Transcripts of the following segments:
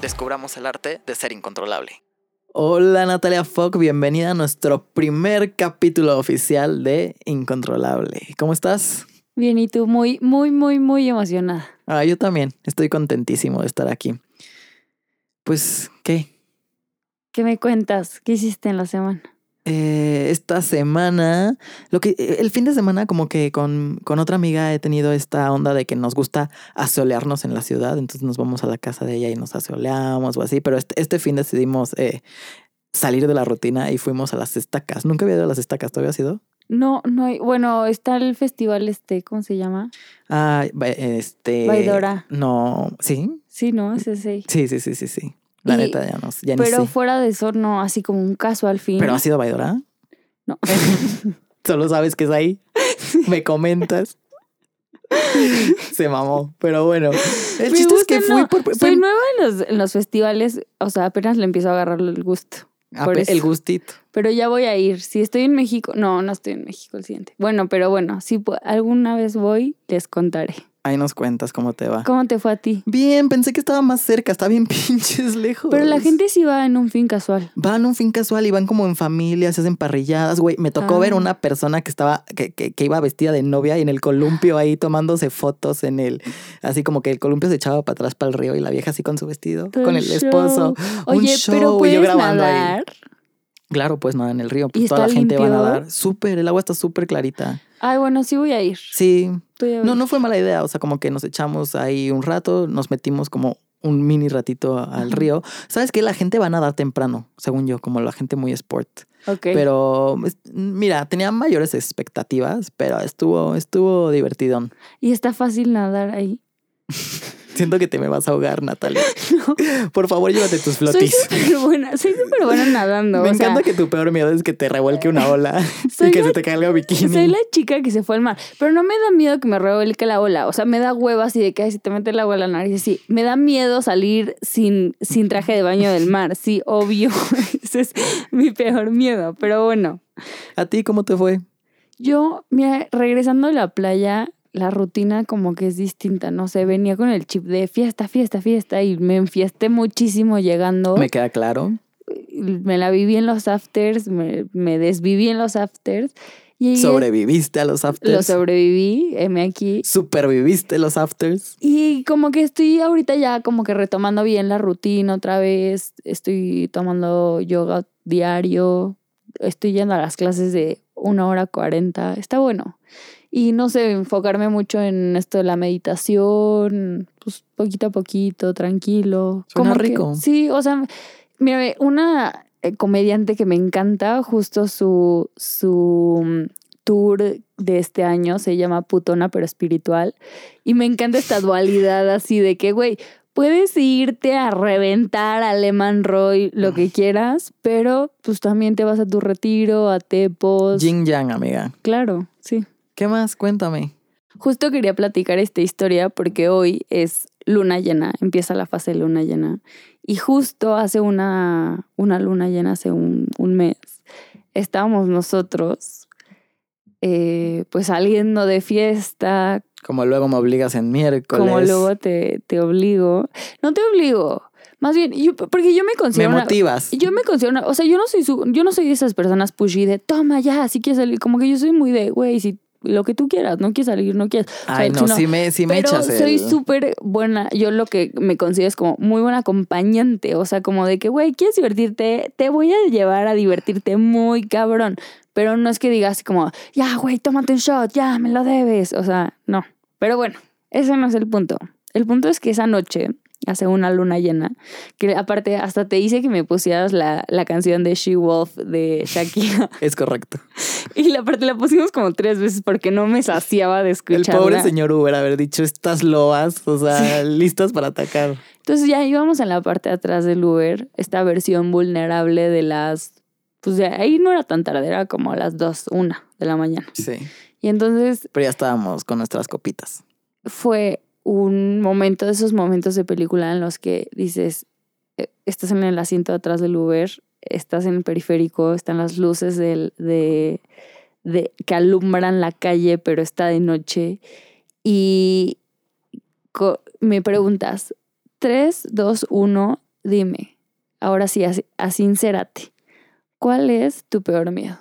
Descubramos el arte de ser incontrolable. Hola Natalia Fock, bienvenida a nuestro primer capítulo oficial de Incontrolable. ¿Cómo estás? Bien, y tú muy, muy, muy, muy emocionada. Ah, yo también, estoy contentísimo de estar aquí. Pues, ¿qué? ¿Qué me cuentas? ¿Qué hiciste en la semana? Eh, esta semana, lo que eh, el fin de semana como que con, con otra amiga he tenido esta onda de que nos gusta asolearnos en la ciudad, entonces nos vamos a la casa de ella y nos asoleamos o así, pero este, este fin decidimos eh, salir de la rutina y fuimos a las estacas. Nunca había ido a las estacas, ¿todavía has ido? No, no hay, bueno, está el festival este, ¿cómo se llama? Ah, ba- este... Baidora. No, ¿sí? Sí, no, es ese. Sí, sí, sí, sí, sí. La Y- neta ya no, ya ni Pero sé. fuera de eso, no, así como un casual fin. ¿Pero ha sido Baidora? No. Solo sabes que es ahí. Me comentas. Se mamó. Pero bueno. El Me chiste es que fui no, por. Soy por- nueva en los, en los festivales, o sea, apenas le empiezo a agarrar el gusto. Ah, por el gustito. Pero ya voy a ir. Si estoy en México, no, no estoy en México el siguiente. Bueno, pero bueno, si alguna vez voy, les contaré. Ahí nos cuentas cómo te va. ¿Cómo te fue a ti? Bien, pensé que estaba más cerca. Está bien pinches lejos. Pero la gente sí va en un fin casual. Van a un fin casual y van como en familia, se hacen parrilladas, güey. Me tocó Ah. ver una persona que estaba, que, que, que iba vestida de novia y en el columpio ahí tomándose fotos en el, así como que el columpio se echaba para atrás para el río y la vieja así con su vestido, con el show. esposo. un show, pero y puedes yo grabando ahí. Claro, pues nada, en el río, ¿Y pues toda la gente va a nadar. Súper, el agua está súper clarita. Ay, bueno, sí voy a ir. Sí, no, no fue mala idea, o sea, como que nos echamos ahí un rato, nos metimos como un mini ratito al río. ¿Sabes qué? La gente va a nadar temprano, según yo, como la gente muy sport. Ok. Pero mira, tenía mayores expectativas, pero estuvo, estuvo divertidón. Y está fácil nadar ahí. Siento que te me vas a ahogar, Natalia. Por favor, llévate tus Soy flotis. súper buena, soy súper buena nadando. Me o sea, encanta que tu peor miedo es que te revuelque una ola Soy y que la- se te caiga el bikini. Soy la chica que se fue al mar, pero no me da miedo que me revuelque la ola, o sea, me da hueva así de que ay, si te mete el agua en la nariz, sí, me da miedo salir sin, sin traje de baño del mar, sí, obvio, ese es mi peor miedo, pero bueno, ¿A ti cómo te fue? yo, mira, regresando a la playa, la rutina como que es distinta, no sé, venía con el chip de fiesta, fiesta, fiesta y me enfiesté muchísimo llegando. Me queda claro. me la viví en los afters, me, me desviví en los afters. Y Sobreviviste a los afters. Lo sobreviví, heme aquí. Superviviste los afters. Y como que estoy ahorita ya como que retomando bien la rutina otra vez. Estoy tomando yoga diario. Estoy yendo a las clases de una hora cuarenta. Está bueno. Y no sé, enfocarme mucho en esto de la meditación, pues poquito a poquito, tranquilo. Suena Como que- rico. sí, o sea, mira, una eh, comediante que me encanta, justo su, su mm, tour de este año se llama Putona pero espiritual. Y me encanta esta dualidad así de que, güey, puedes irte a reventar a Lehman Roy lo que quieras, pero pues también te vas a tu retiro, a Tepos. Jing Yang, amiga. Claro, sí. ¿Qué más? Cuéntame. Justo quería platicar esta historia porque hoy es luna llena, empieza la fase de luna llena. Y justo hace una, una luna llena, hace un, un mes, estábamos nosotros eh, pues saliendo de fiesta, Como luego me obligas en miércoles. como luego te, te obligo. No te obligo, más bien, yo, porque yo me Me considero... una- motivas. yo me considero, una- o sea, yo no soy su- yo no soy de esas personas pushy de toma ya, si quieres salir, como que yo soy muy de, güey, si lo que tú quieras, no quieres salir, no quieres. O sea, Ay, no, si no- sí me, me pero echas soy el... súper buena. Yo lo que me considero es como muy buena acompañante. O sea, como de que, güey, ¿quieres divertirte? Te voy a llevar a divertirte muy cabrón. Pero no es que digas como, ya, güey, tómate un shot, ya, me lo debes. O sea, no. Pero bueno, ese no es el punto. El punto es que esa noche hace una luna llena, que aparte hasta te hice que me pusieras la, la canción de She Wolf de Shakira. Es correcto. Y la parte la pusimos como tres veces porque no me saciaba de El escucharla. pobre señor Uber haber dicho estas loas, o sea, listas para atacar. Entonces ya íbamos en la parte de atrás del Uber, esta versión vulnerable de las... Pues de ahí no era tan tarde, era como a las dos, una de la mañana. Sí. Y entonces Pero ya estábamos con nuestras copitas. fue un momento de esos momentos de película en los que dices, eh, estás en el asiento de atrás del Uber, estás en el periférico, están las luces del, de, de, que alumbran la calle, pero está de noche. Y me preguntas, 3, 2, 1, dime, ahora sí, así, sincérate, ¿cuál es tu peor miedo?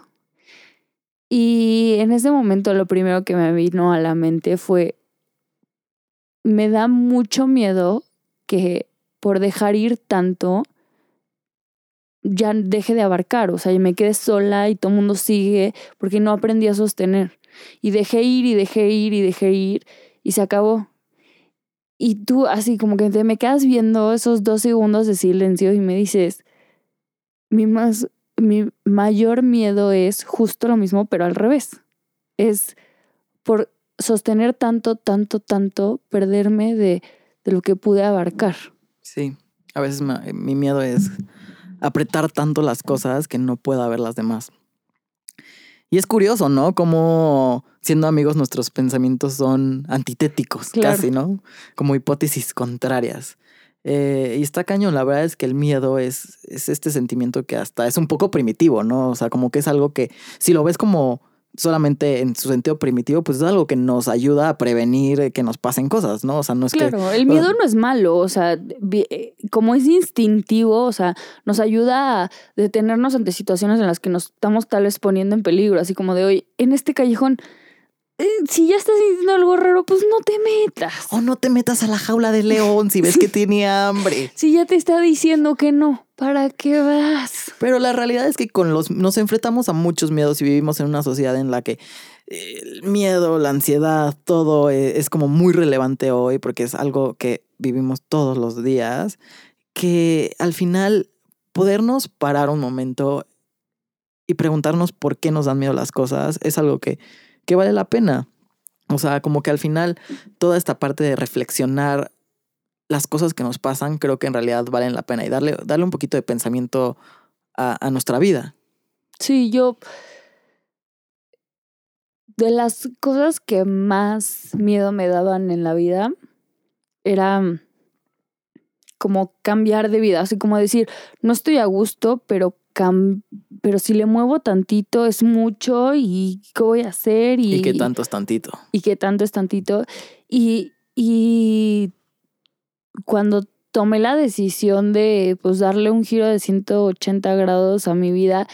Y en ese momento lo primero que me vino a la mente fue, me da mucho miedo que por dejar ir tanto ya deje de abarcar, o sea, y me quedé sola y todo el mundo sigue porque no aprendí a sostener. Y dejé ir y dejé ir y dejé ir y se acabó. Y tú así como que te me quedas viendo esos dos segundos de silencio y me dices, mi, más, mi mayor miedo es justo lo mismo, pero al revés. Es por sostener tanto, tanto, tanto, perderme de, de lo que pude abarcar. Sí. A veces mi miedo es apretar tanto las cosas que no pueda ver las demás. Y es curioso, ¿no? Como siendo amigos nuestros pensamientos son antitéticos, Claro. casi, ¿no? Como hipótesis contrarias. Eh, y está cañón, la verdad es que el miedo es, es este sentimiento que hasta es un poco primitivo, ¿no? O sea, como que es algo que si lo ves como solamente en su sentido primitivo, pues es algo que nos ayuda a prevenir que nos pasen cosas, ¿no? O sea, no es que... Claro, el miedo no es malo, o sea, eh, como es instintivo, o sea, nos ayuda a detenernos ante situaciones en las que nos estamos tal vez poniendo en peligro, así como de hoy, en este callejón, eh, si ya estás sintiendo algo raro, pues no te metas. Oh, no te metas a la jaula del león si ves que tiene hambre. Si ya te está diciendo que no, ¿para qué vas? Pero la realidad es que con los nos enfrentamos a muchos miedos y vivimos en una sociedad en la que eh, el miedo, la ansiedad, todo eh, es como muy relevante hoy porque es algo que vivimos todos los días, que al final podernos parar un momento y preguntarnos por qué nos dan miedo las cosas es algo que, que vale la pena. O sea, como que al final toda esta parte de reflexionar las cosas que nos pasan creo que en realidad valen la pena y darle, darle un poquito de pensamiento a, a nuestra vida. Sí, yo. De las cosas que más miedo me daban en la vida era como cambiar de vida, así como decir, no estoy a gusto, pero cam pero si le muevo tantito es mucho y qué voy a hacer y, Y, que tanto es tantito. y qué tanto es tantito. Y, y cuando tomé la decisión de pues darle un giro de 180 grados a mi vida,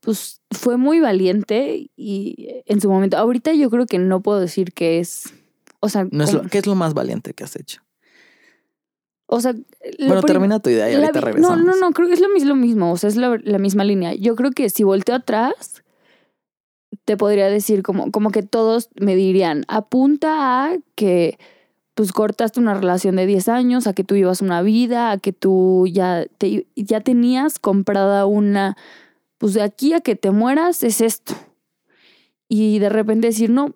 pues fue muy valiente y en su momento, ahorita yo creo que no puedo decir que es, o sea, No es lo, ¿Qué es lo más valiente que has hecho? o sea, Bueno, termina tu idea y ahorita regresamos. No, no, no, creo que es lo, mis- lo mismo, o sea, es la, la misma línea. Yo creo que si volteo atrás, te podría decir como, como que todos me dirían, apunta a que pues cortaste una relación de 10 años, a que tú ibas una vida, a que tú ya, te, ya tenías comprada una, pues de aquí a que te mueras es esto. Y de repente decir, no,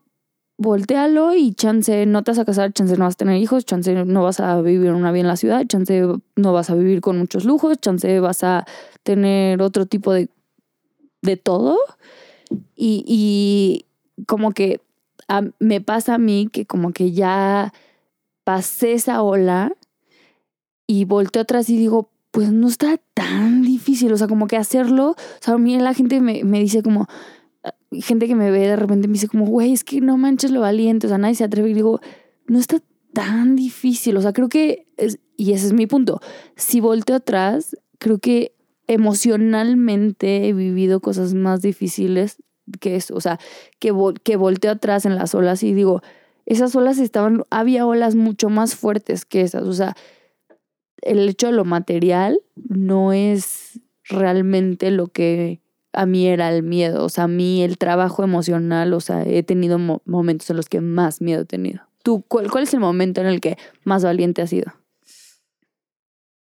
voltealo y chance no te vas a casar, chance no vas a tener hijos, chance no vas a vivir una vida en la ciudad, chance no vas a vivir con muchos lujos, chance vas a tener otro tipo de, de todo. Y, y como que me pasa a mí que como que ya pasé esa ola y volteo atrás y digo, pues no está tan difícil, o sea, como que hacerlo, o sea, a mí la gente me, me dice como, gente que me ve de repente me dice como, güey, es que no manches lo valiente, o sea, nadie se atreve. Y digo, no está tan difícil, o sea, creo que, y ese es mi punto, si volteo atrás, creo que emocionalmente he vivido cosas más difíciles que eso, o sea, que, vol- que volteo atrás en las olas y digo, esas olas estaban, había olas mucho más fuertes que esas, o sea, el hecho de lo material no es realmente lo que a mí era el miedo, o sea, a mí el trabajo emocional, o sea, he tenido mo- momentos en los que más miedo he tenido. ¿Tú cuál, cuál es el momento en el que más valiente has sido?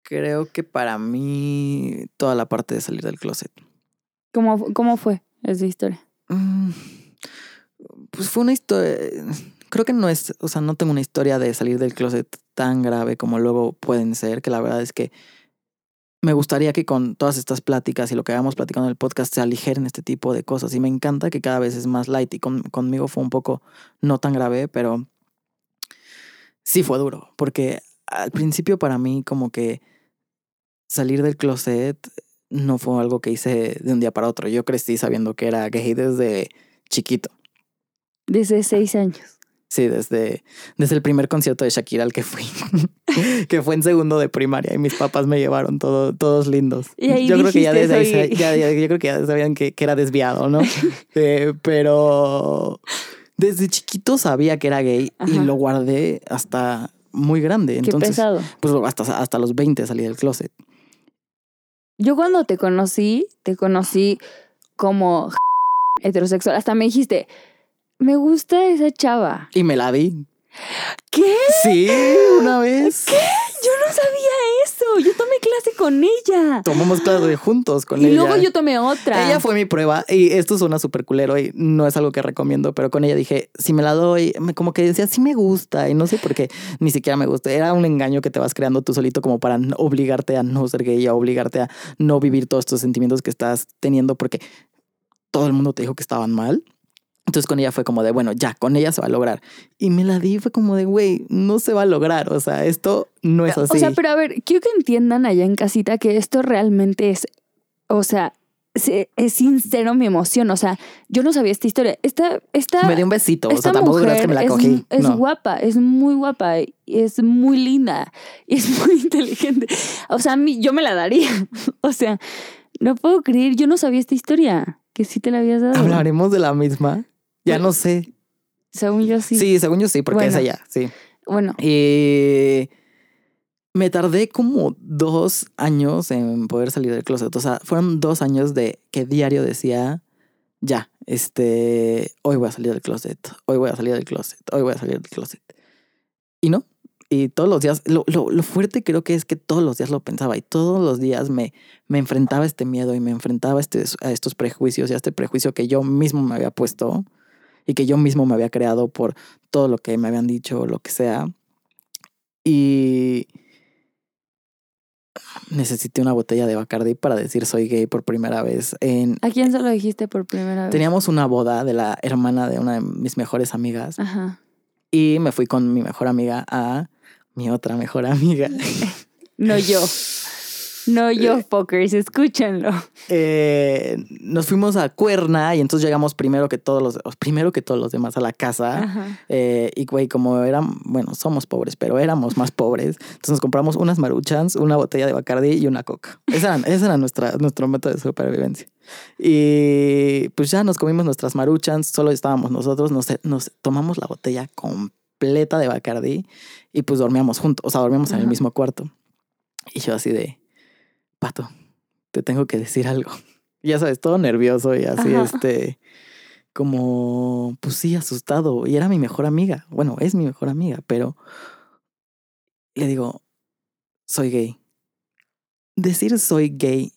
Creo que para mí toda la parte de salir del closet. ¿Cómo, cómo fue esa historia? Mm, Pues fue una historia. Creo que no es, o sea, no tengo una historia de salir del closet tan grave como luego pueden ser, que la verdad es que me gustaría que con todas estas pláticas y lo que habíamos platicado en el podcast se aligeren este tipo de cosas. Y me encanta que cada vez es más light y con- conmigo fue un poco no tan grave, pero sí fue duro, porque al principio para mí como que salir del closet no fue algo que hice de un día para otro. Yo crecí sabiendo que era gay desde chiquito. Desde seis años. Sí, desde, desde el primer concierto de Shakira al que fui, que fue en segundo de primaria y mis papás me llevaron todo, todos lindos. Y ahí yo creo que ya desde ahí "Soy sa- ya- ya- yo creo que ya sabían que, que era desviado, ¿no? Eh, pero desde chiquito sabía que era gay y lo guardé hasta muy grande. Qué Entonces, pesado. pues hasta, hasta los 20 salí del closet. Yo cuando te conocí, te conocí como heterosexual. Hasta me dijiste, me gusta esa chava. Y me la di. ¿Qué? Sí, una vez. Yo no sabía eso. Yo tomé clase con ella. Tomamos clase juntos con y ella. luego yo tomé otra. Ella fue mi prueba y esto suena súper culero y no es algo que recomiendo, pero con ella dije, si me la doy, me- como que decía, sí me gusta y no sé por qué ni siquiera me gusta. Era un engaño que te vas creando tú solito como para obligarte a no ser gay, a obligarte a no vivir todos estos sentimientos que estás teniendo porque todo el mundo te dijo que estaban mal. Entonces con ella fue como de, bueno, ya, con ella se va a lograr. Y me la di, fue como de, güey, no se va a lograr. O sea, esto no es así. O sea, pero a ver, quiero que entiendan allá en casita que esto realmente es, o sea, se- es sincero mi emoción. O sea, yo no sabía esta historia. Esta, esta, me dio un besito. O esta sea, tampoco mujer que me la es, cogí. es no. guapa, es muy guapa, y es muy linda, y es muy inteligente. O sea, a mí, yo me la daría. O sea, no puedo creer, yo no sabía esta historia, que sí te la habías dado. ¿Hablaremos de la misma? Ya Pues, no sé. Según yo sí. Sí, según yo sí, porque es ella, sí. Bueno, Y me tardé como dos años en poder salir del closet. O sea, fueron dos años de que diario decía, ya, este, hoy voy a salir del closet, hoy voy a salir del closet, hoy voy a salir del closet. Y no. Y todos los días, lo, lo, lo fuerte creo que es que todos los días lo pensaba y todos los días me, me enfrentaba a este miedo y me enfrentaba a, este, a estos prejuicios y a este prejuicio que yo mismo me había puesto y que yo mismo me había creado por todo lo que me habían dicho o lo que sea. Y necesité una botella de Bacardi para decir soy gay por primera vez. En, ¿a quién se lo dijiste por primera vez? teníamos una boda de la hermana de una de mis mejores amigas Ajá. y me fui con mi mejor amiga a mi otra mejor amiga. No yo. No yo, fuckers, escúchenlo. Eh, nos fuimos a Cuerna y entonces llegamos primero que todos los, primero que todos los demás a la casa. Ajá. Eh, y güey, como eran, bueno, somos pobres, pero éramos más pobres. Entonces nos compramos unas maruchans, una botella de Bacardi y una coca. Ese era, ese era nuestra, nuestro método de supervivencia. Y pues ya nos comimos nuestras maruchans, solo estábamos nosotros, nos, nos tomamos la botella completa de Bacardi y pues dormíamos juntos, o sea, dormíamos en el Ajá. mismo cuarto. Y yo así de, pato, te tengo que decir algo. Ya sabes, todo nervioso y así, Ajá. este, como, pues sí, asustado. Y era mi mejor amiga. Bueno, es mi mejor amiga, pero le digo, soy gay. Decir soy gay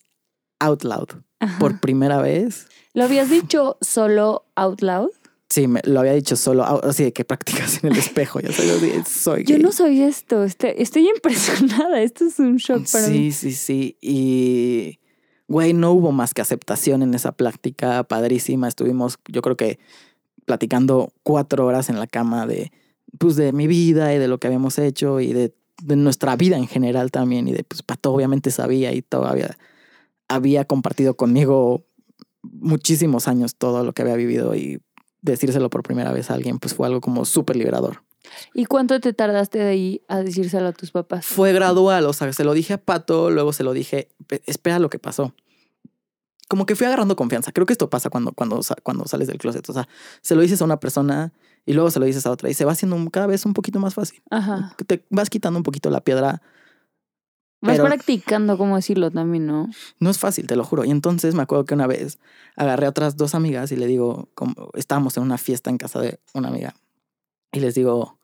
out loud Ajá. por primera vez. ¿Lo habías dicho solo out loud? Sí, me, lo había dicho solo, así de que practicas en el espejo. Ya sabes, soy Yo gay. no sabía esto. Este- Estoy impresionada. Esto es un shock para sí, mí. sí, sí. Y, güey, no hubo más que aceptación en esa plática padrísima. Estuvimos, yo creo que, platicando cuatro horas en la cama de, pues, de mi vida y de lo que habíamos hecho y de, de nuestra vida en general también. Y de, pues, Pato obviamente sabía y todavía había compartido conmigo muchísimos años todo lo que había vivido y decírselo por primera vez a alguien, pues fue algo como súper liberador. ¿Y cuánto te tardaste de ahí a decírselo a tus papás? Fue gradual, o sea, se lo dije a Pato, luego se lo dije, "Pe- espera lo que pasó. Como que fui agarrando confianza. Creo que esto pasa cuando, cuando, cuando sales del closet. O sea, se lo dices a una persona y luego se lo dices a otra y se va haciendo cada vez un poquito más fácil. Ajá. Te vas quitando un poquito la piedra. Vas Pero- practicando cómo decirlo también, ¿no? No es fácil, te lo juro. Y entonces me acuerdo que una vez agarré a otras dos amigas y le digo, como estábamos en una fiesta en casa de una amiga, y les digo,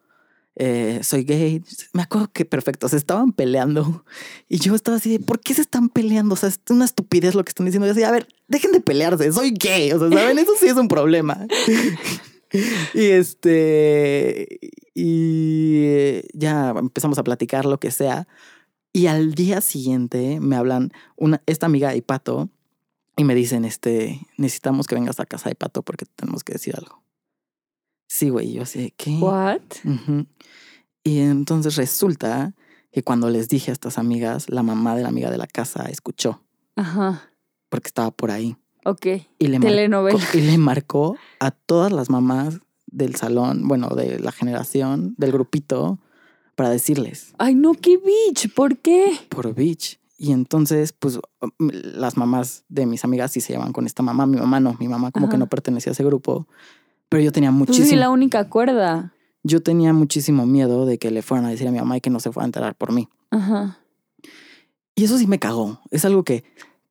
eh, soy gay. Me acuerdo que perfecto, se estaban peleando y yo estaba así de, ¿por qué se están peleando? O sea, es una estupidez lo que están diciendo. Yo así, a ver, dejen de pelearse, soy gay. O sea, ¿saben? Eso sí es un problema. y este, y ya empezamos a platicar lo que sea. Y al día siguiente me hablan una, esta amiga y Pato y me dicen, este, necesitamos que vengas a casa de Pato porque tenemos que decir algo. Sí, güey, yo así, ¿qué? What? Y entonces resulta que cuando les dije a estas amigas, la mamá de la amiga de la casa escuchó Ajá. porque estaba por ahí. Ok. Y le, marcó, Telenovela. y le marcó a todas las mamás del salón, bueno, de la generación, del grupito, para decirles Ay, no, qué bitch. ¿Por qué? por bitch. Y entonces, pues, m- las mamás de mis amigas sí se llevan con esta mamá. Mi mamá no, mi mamá como que no pertenecía a ese grupo. Pero yo tenía Pues muchísimo, sí, la única cuerda. yo tenía muchísimo miedo de que le fueran a decir a mi mamá y que no se fuera a enterar por mí. Ajá. Y eso sí me cagó. Es algo que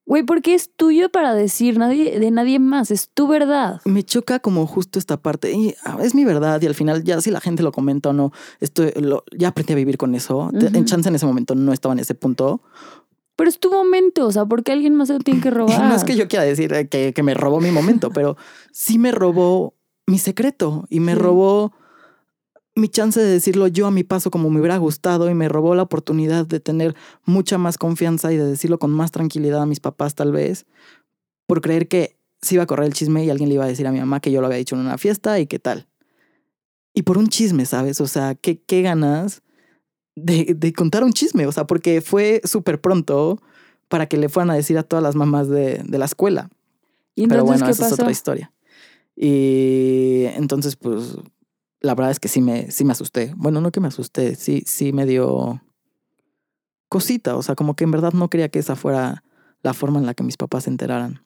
Güey, porque es tuyo para decir nadie, de nadie más. Es tu verdad. me choca como justo esta parte. Y ah, es mi verdad y al final ya si la gente lo comenta o no, esto lo, ya aprendí a vivir con eso. En chance en ese momento no estaba en ese punto. Pero es tu momento. O sea, porque alguien más se lo tiene que robar. no es que yo quiera decir eh, que, que me robó mi momento, pero sí me robó mi secreto y me Sí. robó mi chance de decirlo yo a mi paso como me hubiera gustado y me robó la oportunidad de tener mucha más confianza y de decirlo con más tranquilidad a mis papás tal vez por creer que se iba a correr el chisme y alguien le iba a decir a mi mamá que yo lo había dicho en una fiesta y qué tal. Y por un chisme, ¿sabes? O sea, qué, qué ganas de, de contar un chisme, o sea, porque fue súper pronto para que le fueran a decir a todas las mamás de, de la escuela. ¿Y entonces Pero bueno, qué esa pasó? es otra historia. Y entonces, pues, la verdad es que sí me, sí me asusté. Bueno, no que me asusté, sí, sí me dio cosita. O sea, como que en verdad no quería que esa fuera la forma en la que mis papás se enteraran.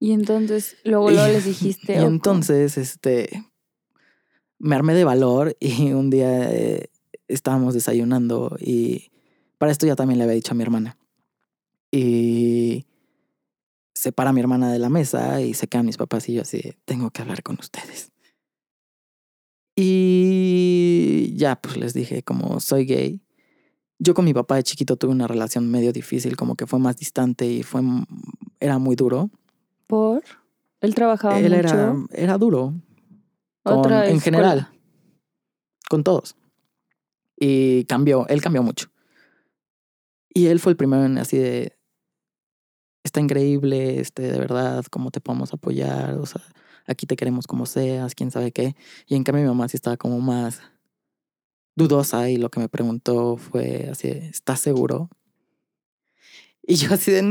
Y entonces, luego, luego les dijiste. Y entonces, este, me armé de valor y un día eh, estábamos desayunando y para esto ya también le había dicho a mi hermana. Y se para mi hermana de la mesa y se quedan mis papás y yo así, tengo que hablar con ustedes. Y ya, pues les dije, como soy gay. Yo con mi papá de chiquito tuve una relación medio difícil, como que fue más distante y fue, era muy duro. ¿Por? Él trabajaba Él mucho. era, era duro. con- Otra en general. Con todos. Y cambió, él cambió mucho. Y él fue el primero en así de. Está increíble, este, de verdad, cómo te podemos apoyar. O sea, aquí te queremos como seas, quién sabe qué. Y en cambio mi mamá sí estaba como más dudosa y lo que me preguntó fue así, ¿estás seguro? Y yo así de,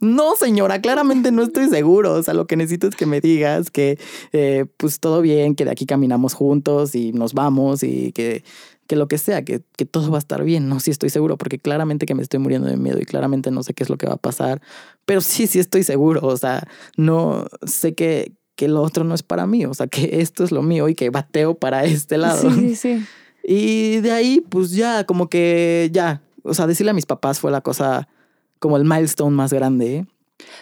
no señora, claramente no estoy seguro. O sea, lo que necesito es que me digas que eh, pues todo bien, que de aquí caminamos juntos y nos vamos y que, que lo que sea, que, que todo va a estar bien. No, sí estoy seguro, porque claramente que me estoy muriendo de miedo y claramente no sé qué es lo que va a pasar, pero sí, sí estoy seguro. O sea, no sé que, que lo otro no es para mí, o sea, que esto es lo mío y que bateo para este lado. Sí, sí, sí. Y de ahí, pues ya, como que ya, o sea, decirle a mis papás fue la cosa, como el milestone más grande.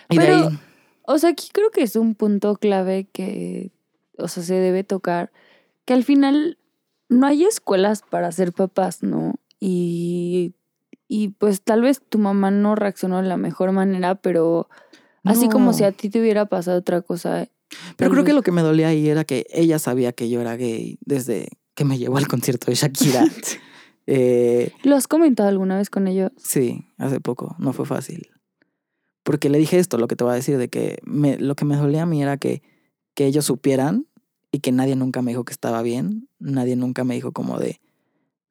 Y de Pero- ahí, O sea, aquí creo que es un punto clave que, o sea, se debe tocar, que al final no hay escuelas para ser papás, ¿no? Y, y pues tal vez tu mamá no reaccionó de la mejor manera, pero así como si a ti te hubiera pasado otra cosa. Pero creo que lo que me dolía ahí era que ella sabía que yo era gay desde que me llevó al concierto de Shakira. Eh, ¿Lo has comentado alguna vez con ellos? sí, hace poco, no fue fácil. Porque le dije esto, lo que te voy a decir, de que me, lo que me dolía a mí era que, que ellos supieran y que nadie nunca me dijo que estaba bien, nadie nunca me dijo como de,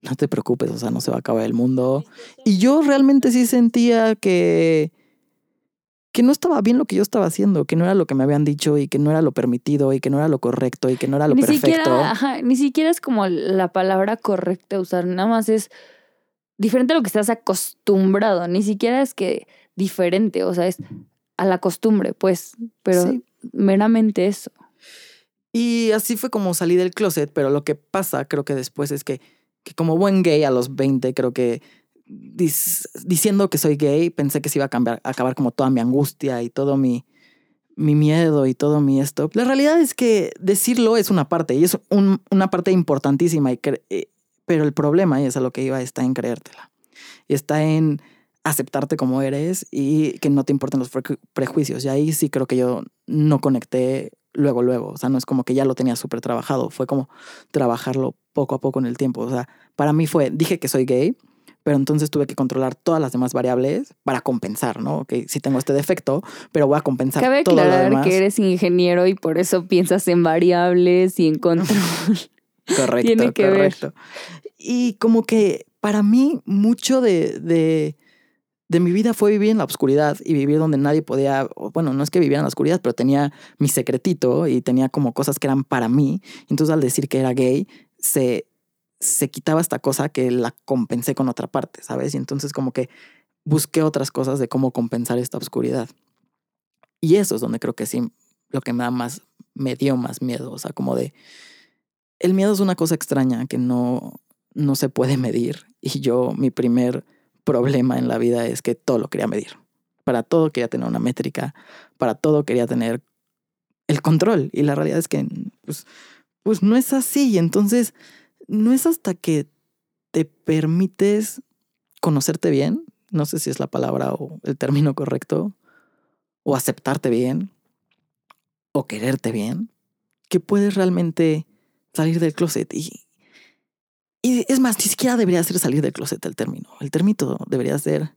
no te preocupes, o sea, no se va a acabar el mundo. Y yo realmente sí sentía que, que no estaba bien lo que yo estaba haciendo, que no era lo que me habían dicho y que no era lo permitido y que no era lo correcto y que no era lo ni perfecto. siquiera, ajá, ni siquiera es como la palabra correcta a usar, nada más es diferente a lo que estás acostumbrado, ni siquiera es que diferente, o sea, es a la costumbre, pues, pero Sí. meramente eso. Y así fue como salí del closet, pero lo que pasa creo que después es que, que como buen gay a los 20, creo que diciendo que soy gay, pensé que se iba a cambiar, a acabar como toda mi angustia y todo mi, mi miedo y todo mi esto. La realidad es que decirlo es una parte y es un- una parte importantísima y eh, Pero el problema, y es a lo que iba, está en creértela. Está en aceptarte como eres y que no te importen los pre- prejuicios. Y ahí sí creo que yo no conecté luego, luego. O sea, no es como que ya lo tenía súper trabajado. Fue como trabajarlo poco a poco en el tiempo. O sea, para mí fue, dije que soy gay, pero entonces tuve que controlar todas las demás variables para compensar, ¿no? Ok, sí tengo este defecto, pero voy a compensar Cabe todo lo demás. que eres ingeniero y por eso piensas en variables y en control. Correcto, Tiene que ver. correcto. Y como que para mí mucho de, de, de mi vida fue vivir en la oscuridad y vivir donde nadie podía, bueno, no es que viviera en la oscuridad, pero tenía mi secretito y tenía como cosas que eran para mí. Entonces al decir que era gay, se, se quitaba esta cosa que la compensé con otra parte, ¿sabes? Y entonces como que busqué otras cosas de cómo compensar esta oscuridad. Y eso es donde creo que sí, lo que me da más, me dio más miedo, o sea, como de el miedo es una cosa extraña que no, no se puede medir. Y yo, mi primer problema en la vida es que todo lo quería medir. Para todo quería tener una métrica, para todo quería tener el control. Y la realidad es que pues, pues no es así. Y entonces no es hasta que te permites conocerte bien, no sé si es la palabra o el término correcto, o aceptarte bien, o quererte bien, que puedes realmente salir del closet. Y, y es más, ni siquiera debería ser salir del closet el término. El término debería ser...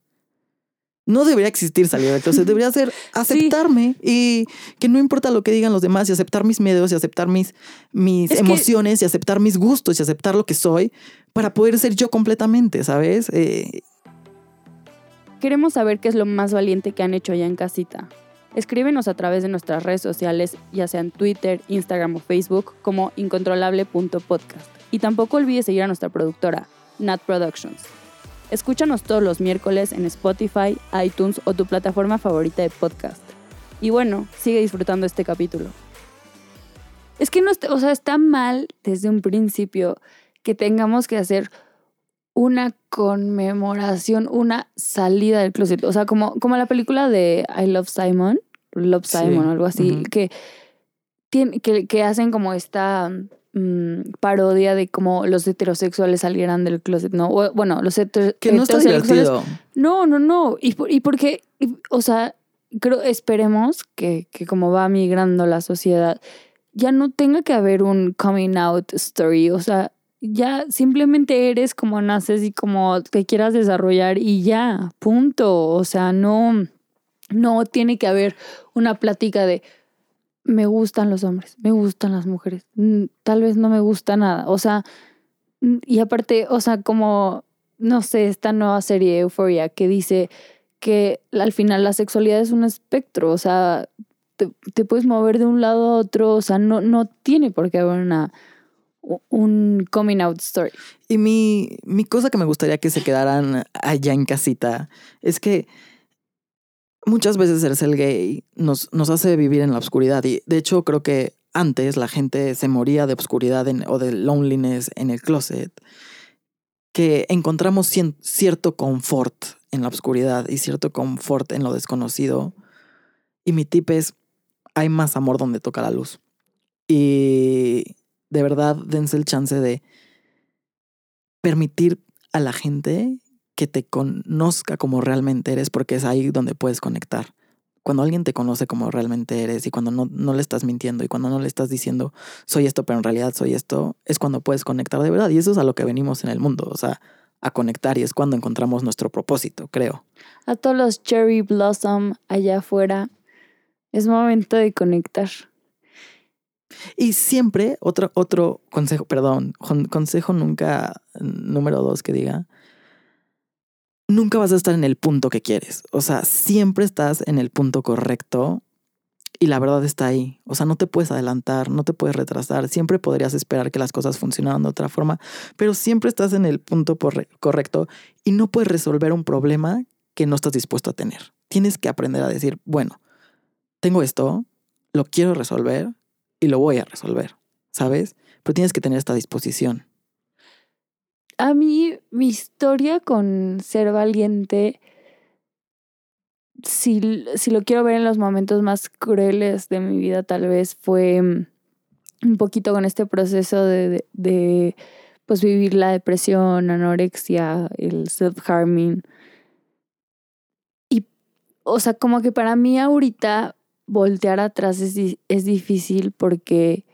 No debería existir salir del closet, debería ser aceptarme y que no importa lo que digan los demás y aceptar mis miedos y aceptar mis, mis Es que- emociones y aceptar mis gustos y aceptar lo que soy para poder ser yo completamente, ¿sabes? Eh, Queremos saber qué es lo más valiente que han hecho allá en casita. Escríbenos a través de nuestras redes sociales, ya sean Twitter, Instagram o Facebook, como incontrolable.podcast. Y tampoco olvides seguir a nuestra productora, Nat Productions. Escúchanos todos los miércoles en Spotify, iTunes o tu plataforma favorita de podcast. Y bueno, sigue disfrutando este capítulo. Es que no está, o sea, está mal desde un principio que tengamos que hacer una conmemoración, una salida del closet. O sea, como, como la película de I Love Simon, Love Sí, Simon o algo así, ujú. que, tiene, que, que hacen como esta mm, parodia de cómo los heterosexuales salieran del closet, ¿no? O, bueno, los heter- que no está heterosexuales divertido. no, no, no. Y, por- y porque, y- o sea, creo, esperemos que, que como va migrando la sociedad, ya no tenga que haber un coming out story. O sea, ya simplemente eres como naces y como que quieras desarrollar y ya, punto. O sea, no, no tiene que haber una plática de me gustan los hombres, me gustan las mujeres, mm, tal vez no me gusta nada. O sea, mm, y aparte, o sea, como, no sé, esta nueva serie Euphoria que dice que al final la sexualidad es un espectro, o sea, te, puedes mover de un lado a otro, o sea, no, no tiene por qué haber una, un coming out story. Y mi, mi cosa que me gustaría que se quedaran allá en casita es que muchas veces el ser gay nos, nos hace vivir en la oscuridad. Y de hecho creo que antes la gente se moría de oscuridad o de loneliness en el closet, que encontramos cierto confort en la oscuridad y cierto confort en lo desconocido. Y mi tip es, hay más amor donde toca la luz. Y de verdad dense el chance de permitir a la gente que te conozca como realmente eres, porque es ahí donde puedes conectar. Cuando alguien te conoce como realmente eres y cuando no, no le estás mintiendo y cuando no le estás diciendo soy esto, pero en realidad soy esto, es cuando puedes conectar de verdad. Y eso es a lo que venimos en el mundo, o sea, a conectar y es cuando encontramos nuestro propósito, creo. A todos los cherry blossom allá afuera, es momento de conectar. Y siempre, otro, otro consejo, perdón, con- consejo nunca número dos que diga, nunca vas a estar en el punto que quieres. O sea, siempre estás en el punto correcto y la verdad está ahí. O sea, no te puedes adelantar, no te puedes retrasar. Siempre podrías esperar que las cosas funcionaran de otra forma, pero siempre estás en el punto correcto y no puedes resolver un problema que no estás dispuesto a tener. Tienes que aprender a decir, bueno, tengo esto, lo quiero resolver y lo voy a resolver, ¿sabes? Pero tienes que tener esta disposición. A mí, mi historia con ser valiente, si, si lo quiero ver en los momentos más crueles de mi vida, tal vez fue mm, un poquito con este proceso de, de, pues vivir la depresión, anorexia, el self-harming. Y, o sea, como que para mí ahorita voltear atrás es, es difícil porque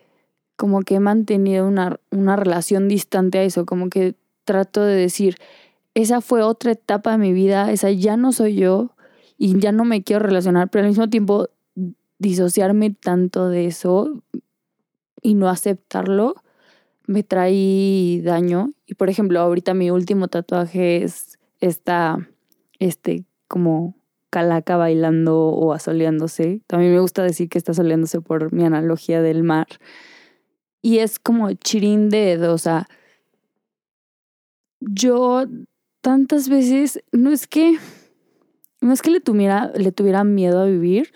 como que he mantenido una, una relación distante a eso, como que trato de decir, esa fue otra etapa de mi vida, esa ya no soy yo y ya no me quiero relacionar, pero al mismo tiempo disociarme tanto de eso y no aceptarlo me trae daño. Y por ejemplo, ahorita mi último tatuaje es esta, este, como calaca bailando o asoleándose. También me gusta decir que está asoleándose por mi analogía del mar. Y es como chirín de o yo tantas veces, no es que, no es que le tuviera, le tuviera miedo a vivir.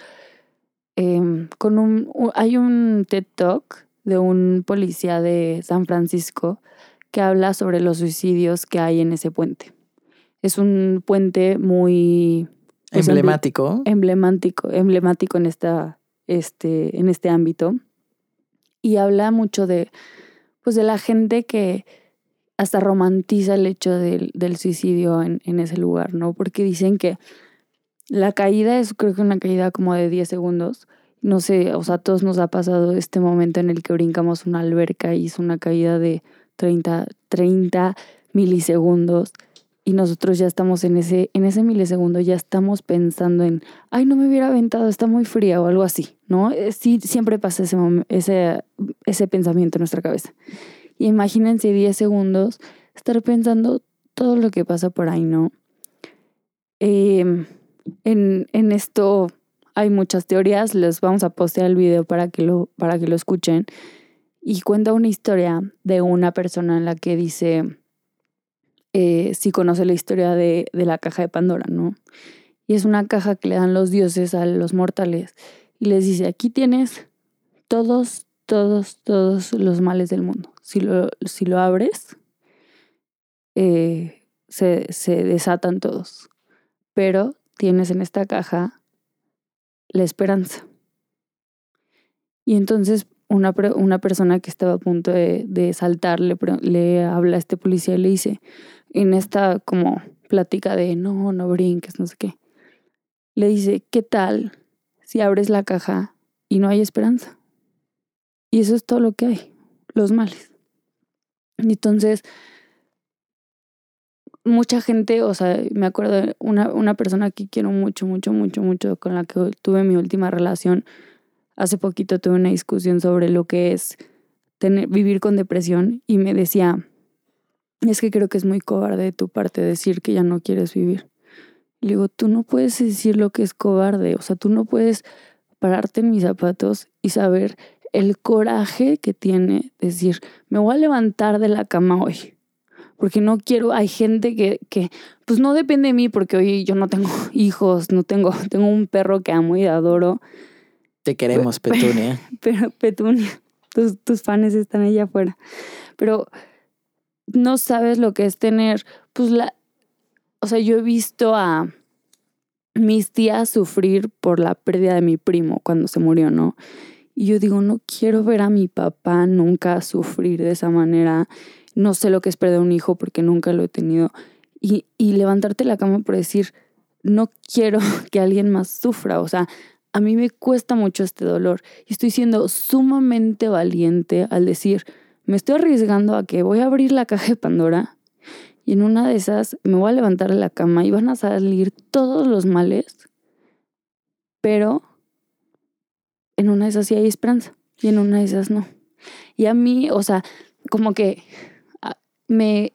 em, con un, hay un TED Talk de un policía de San Francisco que habla sobre los suicidios que hay en ese puente. Es un puente muy embl- Emblemático. emblemático, emblemático en, esta, este, en este ámbito. Y habla mucho de, pues, de la gente que hasta romantiza el hecho del, del suicidio en, en ese lugar, ¿no? Porque dicen que la caída es, creo que una caída como de 10 segundos. No sé, o sea, a todos nos ha pasado este momento en el que brincamos una alberca y es una caída de 30, 30 milisegundos y nosotros ya estamos en ese, en ese milisegundo, ya estamos pensando en, ay, no me hubiera aventado, está muy fría o algo así, ¿no? Eh, Sí, siempre pasa ese, ese, ese pensamiento en nuestra cabeza. Imagínense 10 segundos estar pensando todo lo que pasa por ahí, ¿no? Em, en, esto hay muchas teorías, les vamos a postear el video para que lo, para que lo escuchen. Y cuenta una historia de una persona en la que dice, eh, si conoce la historia de la caja de Pandora, ¿no? Y es una caja que le dan los dioses a los mortales y les dice, aquí tienes todos, todos, todos los males del mundo. Si lo, si lo abres, eh, se, se desatan todos. Pero tienes en esta caja la esperanza. Y entonces una, una persona que estaba a punto de, de saltar le, le habla a este policía y le dice, en esta como plática de no, no brinques, no sé qué, le dice, ¿qué tal si abres la caja y no hay esperanza? Y eso es todo lo que hay, los males. Entonces, mucha gente, o sea, me acuerdo de una, una persona que quiero mucho, mucho, mucho, mucho, con la que tuve mi última relación. Hace poquito tuve una discusión sobre lo que es tener, vivir con depresión y me decía, es que creo que es muy cobarde de tu parte decir que ya no quieres vivir. Le digo, tú no puedes decir lo que es cobarde, o sea, tú no puedes pararte en mis zapatos y saber el coraje que tiene decir, me voy a levantar de la cama hoy porque no quiero, hay gente que, que pues no depende de mí porque hoy yo no tengo hijos, no tengo, tengo un perro que amo y adoro, Te queremos, Petunia. pero Petunia, tus, tus fans están allá afuera, pero no sabes lo que es tener, pues la, o sea, yo he visto a mis tías sufrir por la pérdida de mi primo cuando se murió, ¿no? Y yo digo, no quiero ver a mi papá nunca sufrir de esa manera. No sé lo que es perder un hijo porque nunca lo he tenido. Y, y levantarte la cama por decir, no quiero que alguien más sufra. O sea, a mí me cuesta mucho este dolor. Y estoy siendo sumamente valiente al decir, me estoy arriesgando a que voy a abrir la caja de Pandora y en una de esas me voy a levantar de la cama y van a salir todos los males, pero en una de esas sí hay esperanza y en una de esas no. Y a mí, o sea, como que ah, me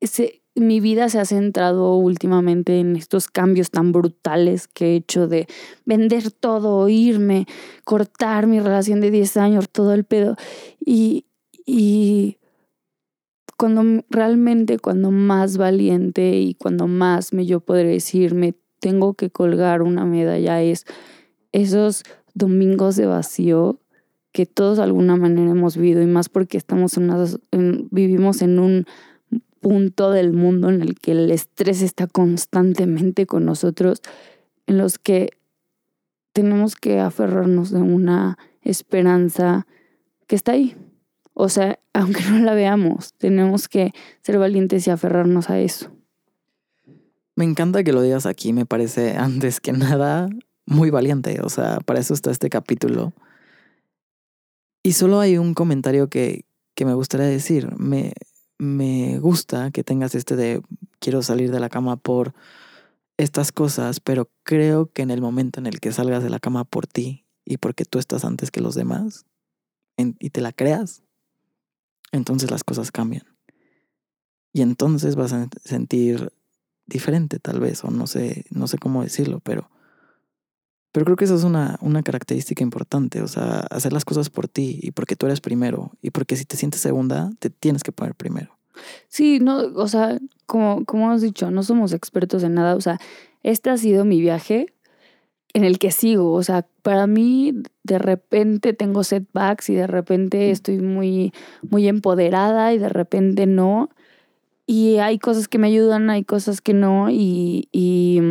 se- mi vida se ha centrado últimamente en estos cambios tan brutales que he hecho de vender todo, irme, cortar mi relación de 10 años, todo el pedo. Y, y cuando realmente, cuando más valiente y cuando más me yo podré decir, me tengo que colgar una medalla es esos domingos de vacío que todos de alguna manera hemos vivido y más porque estamos en una, vivimos en un punto del mundo en el que el estrés está constantemente con nosotros, en los que tenemos que aferrarnos de una esperanza que está ahí. O sea, aunque no la veamos, tenemos que ser valientes y aferrarnos a eso. Me encanta que lo digas aquí, me parece antes que nada muy valiente, o sea, para eso está este capítulo. Y solo hay un comentario que, que me gustaría decir. Me, me gusta que tengas este de quiero salir de la cama por estas cosas, pero creo que en el momento en el que salgas de la cama por ti y porque tú estás antes que los demás y te la creas, entonces las cosas cambian. Y entonces vas a sentir diferente tal vez, o no sé, no sé cómo decirlo, pero, pero creo que eso es una, una característica importante, o sea, hacer las cosas por ti y porque tú eres primero, y porque si te sientes segunda, te tienes que poner primero. Sí, no, o sea, como, como hemos dicho, no somos expertos en nada, o sea, este ha sido mi viaje en el que sigo, o sea, para mí de repente tengo setbacks y de repente estoy muy, muy empoderada y de repente no, y hay cosas que me ayudan, hay cosas que no, y, y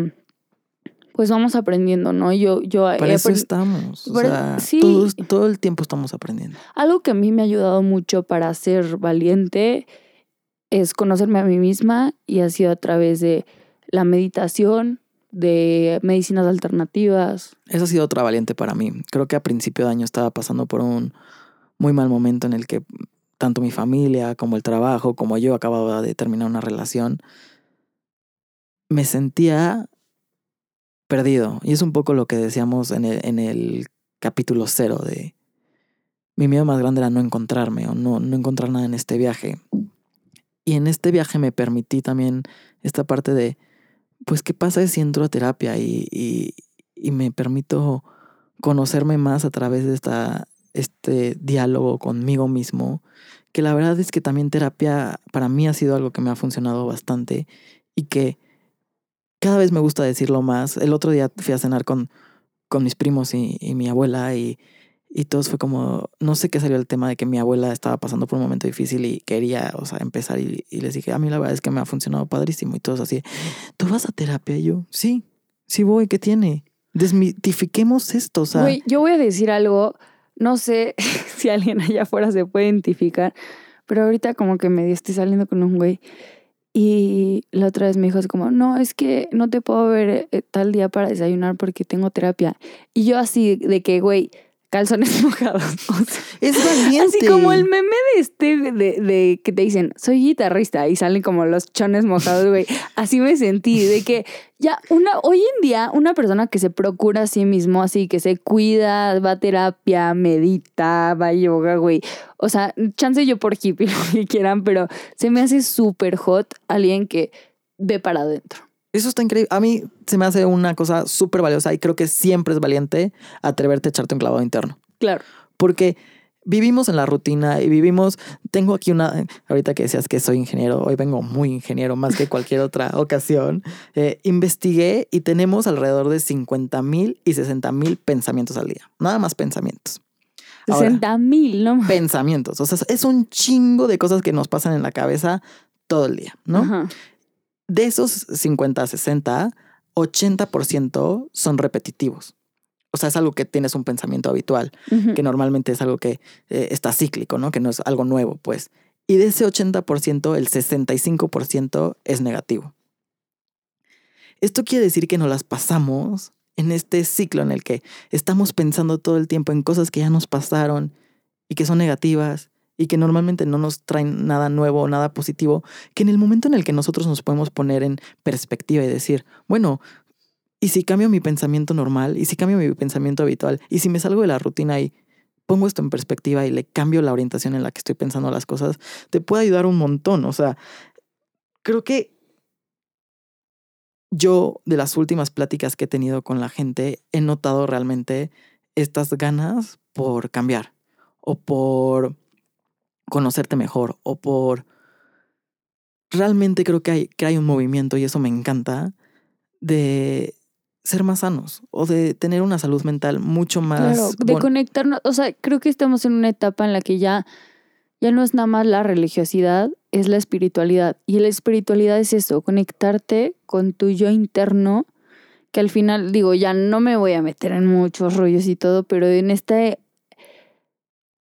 pues vamos aprendiendo, ¿no? Yo, yo Para eso estamos. O sea, sí. todos- todo el tiempo estamos aprendiendo. Algo que a mí me ha ayudado mucho para ser valiente es conocerme a mí misma y ha sido a través de la meditación, de medicinas alternativas. Esa ha sido otra valiente para mí. Creo que a principio de año estaba pasando por un muy mal momento en el que tanto mi familia como el trabajo, como yo acababa de terminar una relación, me sentía perdido. Y es un poco lo que decíamos en el, en el capítulo cero de mi miedo más grande era no encontrarme o no, no encontrar nada en este viaje. Y en este viaje me permití también esta parte de, pues, ¿qué pasa si entro a terapia y, y, y me permito conocerme más a través de esta, este diálogo conmigo mismo? Que la verdad es que también terapia para mí ha sido algo que me ha funcionado bastante y que cada vez me gusta decirlo más. El otro día fui a cenar con, con mis primos y, mi abuela y, y todos fue como, no sé qué salió el tema de que mi abuela estaba pasando por un momento difícil y quería, o sea, empezar y, les dije, a mí la verdad es que me ha funcionado padrísimo y todos así, ¿tú vas a terapia? Yo, sí, sí voy, ¿qué tiene? Desmitifiquemos esto, o sea, Güey, yo voy a decir algo, no sé si alguien allá afuera se puede identificar, pero ahorita como que medio estoy saliendo con un güey y la otra vez me dijo así como, no, es que no te puedo ver eh, tal día para desayunar porque tengo terapia. Y yo así de que, güey, calzones mojados. O sea, es valiente. Así como el meme de este, de, de que te dicen, soy guitarrista y salen como los chones mojados, güey. Así me sentí, de que ya una, hoy en día, una persona que se procura a sí mismo, así que se cuida, va a terapia, medita, va a yoga, güey. O sea, chance yo por hippie, lo que quieran, pero se me hace súper hot alguien que ve para adentro. Eso está increíble. A mí se me hace una cosa súper valiosa y creo que siempre es valiente atreverte a echarte un clavado interno. Claro. Porque vivimos en la rutina y vivimos. Tengo aquí una. Ahorita que decías que soy ingeniero, hoy vengo muy ingeniero más que cualquier otra ocasión. Eh, investigué y tenemos alrededor de 50 mil y 60 mil pensamientos al día. Nada más pensamientos. Ahora, 60 mil, ¿no? pensamientos. O sea, es un chingo de cosas que nos pasan en la cabeza todo el día, ¿no? Ajá. De esos 50, 60, 80% son repetitivos. O sea, es algo que tienes un pensamiento habitual, que normalmente es algo que eh, está cíclico, ¿no? Que no es algo nuevo, pues. Y de ese 80%, el 65% es negativo. Esto quiere decir que nos las pasamos en este ciclo en el que estamos pensando todo el tiempo en cosas que ya nos pasaron y que son negativas y que normalmente no nos traen nada nuevo nada positivo, que en el momento en el que nosotros nos podemos poner en perspectiva y decir, bueno, ¿y si cambio mi pensamiento normal? ¿Y si cambio mi pensamiento habitual? ¿Y si me salgo de la rutina y pongo esto en perspectiva y le cambio la orientación en la que estoy pensando las cosas? Te puede ayudar un montón. O sea, creo que yo de las últimas pláticas que he tenido con la gente he notado realmente estas ganas por cambiar o por conocerte mejor o por... Realmente creo que hay, que hay un movimiento y eso me encanta de ser más sanos o de tener una salud mental mucho más... Claro, de conectarnos, o sea, creo que estamos en una etapa en la que ya, ya no es nada más la religiosidad, es la espiritualidad. Y la espiritualidad es eso, conectarte con tu yo interno, que al final, digo, ya no me voy a meter en muchos rollos y todo, pero en este,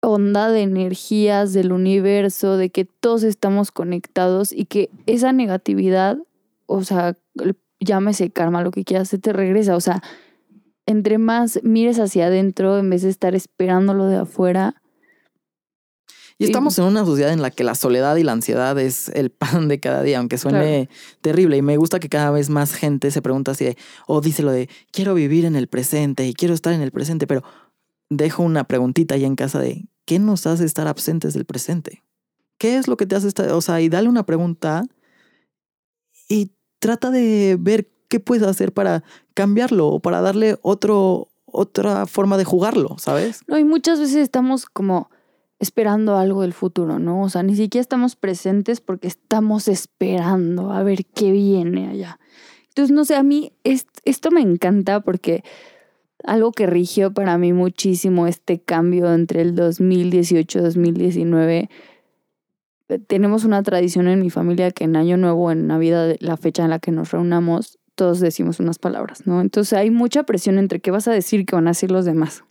onda de energías del universo, de que todos estamos conectados y que esa negatividad, o sea, llámese karma, lo que quieras, se te regresa. O sea, entre más mires hacia adentro en vez de estar esperando lo de afuera. Y estamos en una sociedad en la que la soledad y la ansiedad es el pan de cada día, aunque suene terrible. Y me gusta que cada vez más gente se pregunta así de, o dice lo de, quiero vivir en el presente y quiero estar en el presente, pero dejo una preguntita ahí en casa de, ¿qué nos hace estar absentes del presente? ¿Qué es lo que te hace estar? O sea, y dale una pregunta y trata de ver qué puedes hacer para cambiarlo o para darle otro, otra forma de jugarlo, ¿sabes? No, y muchas veces estamos como esperando algo del futuro, ¿no? O sea, ni siquiera estamos presentes porque estamos esperando a ver qué viene allá. Entonces, no sé, a mí es- esto me encanta porque algo que rigió para mí muchísimo este cambio entre el 2018 y 2019. eh, Tenemos una tradición en mi familia que en Año Nuevo, en Navidad, la fecha en la que nos reunamos, todos decimos unas palabras, ¿no? Entonces hay mucha presión entre qué vas a decir y qué van a decir los demás.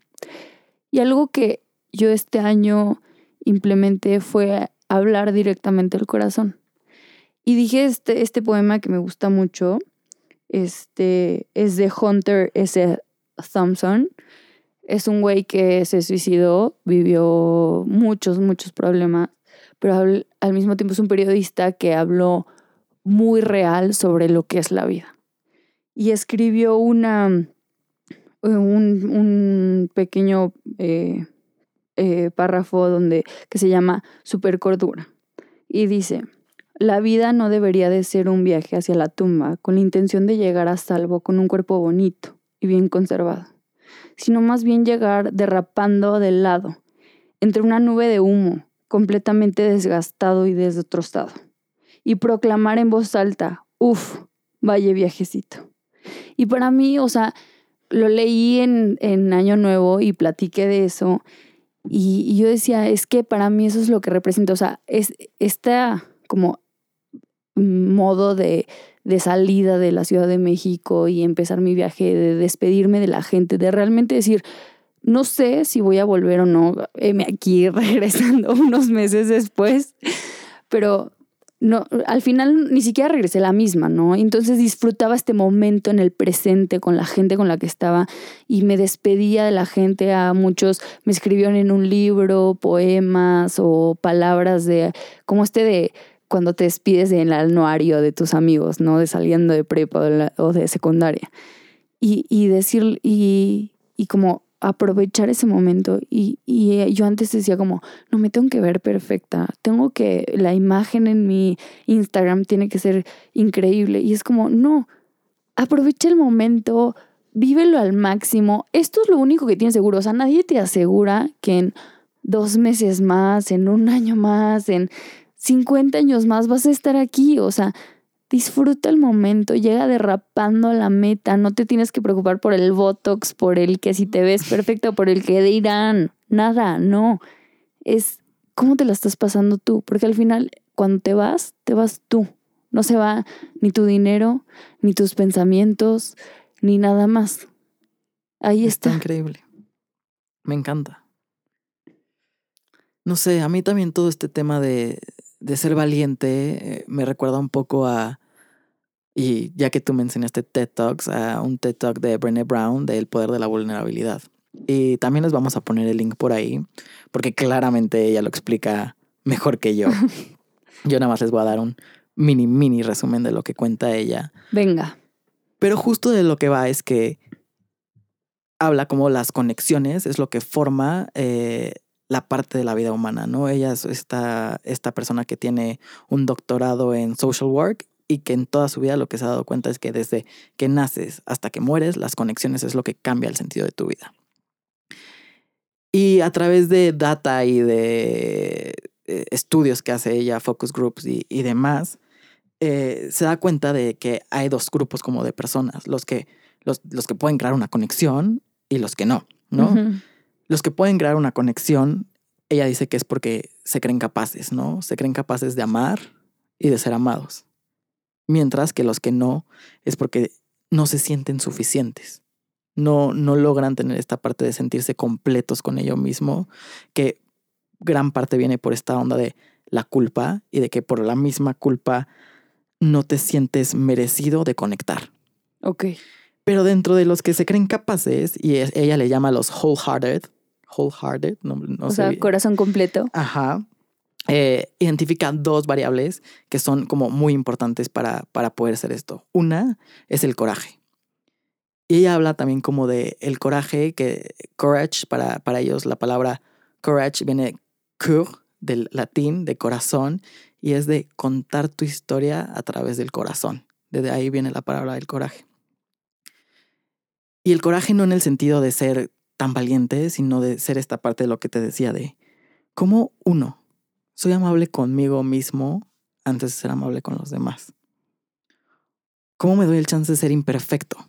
Y algo que yo este año implementé fue hablar directamente al corazón. Y dije este, este poema que me gusta mucho, este, es de Hunter S. Thompson. Es un güey que se suicidó, vivió muchos, muchos problemas, pero al, al mismo tiempo es un periodista que habló muy real sobre lo que es la vida. Y escribió una, un, un pequeño eh, eh, párrafo donde, que se llama Supercordura. Y dice, la vida no debería de ser un viaje hacia la tumba con la intención de llegar a salvo con un cuerpo bonito y bien conservado, sino más bien llegar derrapando del lado, entre una nube de humo, completamente desgastado y destrozado, y proclamar en voz alta, uff, vaya viajecito. Y para mí, o sea, lo leí en, en Año Nuevo y platiqué de eso. Y, y, yo decía, es que para mí eso es lo que representa. O sea, es esta como modo de, de salida de la Ciudad de México y empezar mi viaje, de despedirme de la gente, de realmente decir, no sé si voy a volver o no, heme aquí regresando unos meses después, pero no, al final ni siquiera regresé la misma, ¿no? Entonces disfrutaba este momento en el presente con la gente con la que estaba y me despedía de la gente. A muchos me escribieron en un libro poemas o palabras de, como este de cuando te despides del anuario de tus amigos, ¿no? De saliendo de prepa o, de secundaria. Y, y decir, y, y como aprovechar ese momento y, y, yo antes decía como, no me tengo que ver perfecta, tengo que, la imagen en mi Instagram tiene que ser increíble y es como, no, aprovecha el momento, vívelo al máximo, esto es lo único que tienes seguro, o sea, nadie te asegura que en dos meses más, en un año más, en 50 años más vas a estar aquí, o sea, disfruta el momento, llega derrapando a la meta, no te tienes que preocupar por el Botox, por el que si te ves perfecto, por el que dirán, nada, no, es cómo te la estás pasando tú, porque al final cuando te vas, te vas tú, no se va ni tu dinero, ni tus pensamientos, ni nada más. Ahí está. Está increíble. Me encanta. No sé, a mí también todo este tema de, de ser valiente eh, me recuerda un poco a, y ya que tú mencionaste TED Talks, a un TED Talk de Brené Brown del poder de la vulnerabilidad. Y también les vamos a poner el link por ahí, porque claramente ella lo explica mejor que yo. yo nada más les voy a dar un mini, mini resumen de lo que cuenta ella. Venga. Pero justo de lo que va es que habla como las conexiones es lo que forma eh, la parte de la vida humana, ¿no? Ella es esta, persona que tiene un doctorado en social work y que en toda su vida lo que se ha dado cuenta es que desde que naces hasta que mueres, las conexiones es lo que cambia el sentido de tu vida. Y a través de data y de eh, estudios que hace ella, focus groups y, demás, eh, se da cuenta de que hay dos grupos como de personas, los que, los, los que pueden crear una conexión y los que no, ¿no? Los que pueden crear una conexión, ella dice que es porque se creen capaces, ¿no? Se creen capaces de amar y de ser amados. Mientras que los que no es porque no se sienten suficientes. No, no logran tener esta parte de sentirse completos con ello mismo, que gran parte viene por esta onda de la culpa y de que por la misma culpa no te sientes merecido de conectar. Ok. Pero dentro de los que se creen capaces, y ella le llama los wholehearted, wholehearted, no, no o sé sea, bien. corazón completo. Ajá. Eh, identifica dos variables que son como muy importantes para, para poder hacer esto. Una es el coraje. Y ella habla también como de el coraje, que courage, para, para ellos la palabra courage viene cur, del latín, de corazón, y es de contar tu historia a través del corazón. Desde ahí viene la palabra del coraje. Y el coraje no en el sentido de ser tan valiente, sino de ser esta parte de lo que te decía de cómo uno, soy amable conmigo mismo antes de ser amable con los demás. ¿Cómo me doy el chance de ser imperfecto?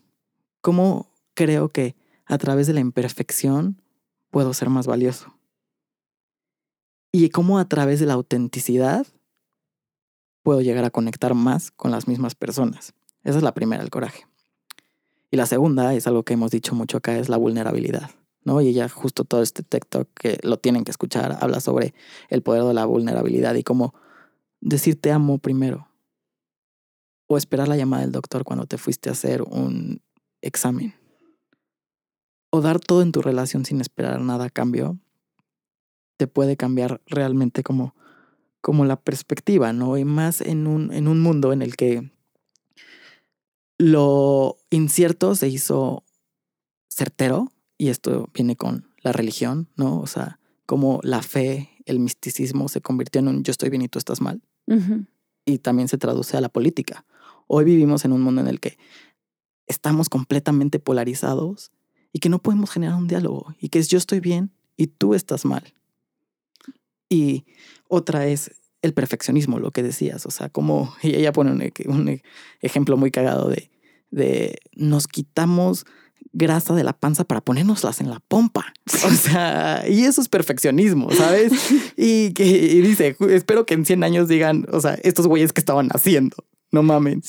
¿Cómo creo que a través de la imperfección puedo ser más valioso? Y cómo a través de la autenticidad puedo llegar a conectar más con las mismas personas. Esa es la primera, el coraje. Y la segunda es algo que hemos dicho mucho acá, es la vulnerabilidad. ¿no? Y ella justo todo este TikTok que lo tienen que escuchar habla sobre el poder de la vulnerabilidad y cómo decir te amo primero. O esperar la llamada del doctor cuando te fuiste a hacer un examen. O dar todo en tu relación sin esperar nada a cambio. Te puede cambiar realmente como, como la perspectiva, ¿no? Y más en un, en un mundo en el que lo incierto se hizo certero y esto viene con la religión, ¿no? O sea, como la fe, el misticismo se convirtió en un yo estoy bien y tú estás mal. Y también se traduce a la política. Hoy vivimos en un mundo en el que estamos completamente polarizados y que no podemos generar un diálogo y que es yo estoy bien y tú estás mal. Y otra es el perfeccionismo, lo que decías, o sea, como y ella pone un, ej- ejemplo muy cagado de, de nos quitamos grasa de la panza para ponérnoslas en la pompa. O sea, y eso es perfeccionismo, ¿sabes? Y que y dice, "Ju- espero que en 100 años digan, o sea, estos güeyes que estaban haciendo, no mamen.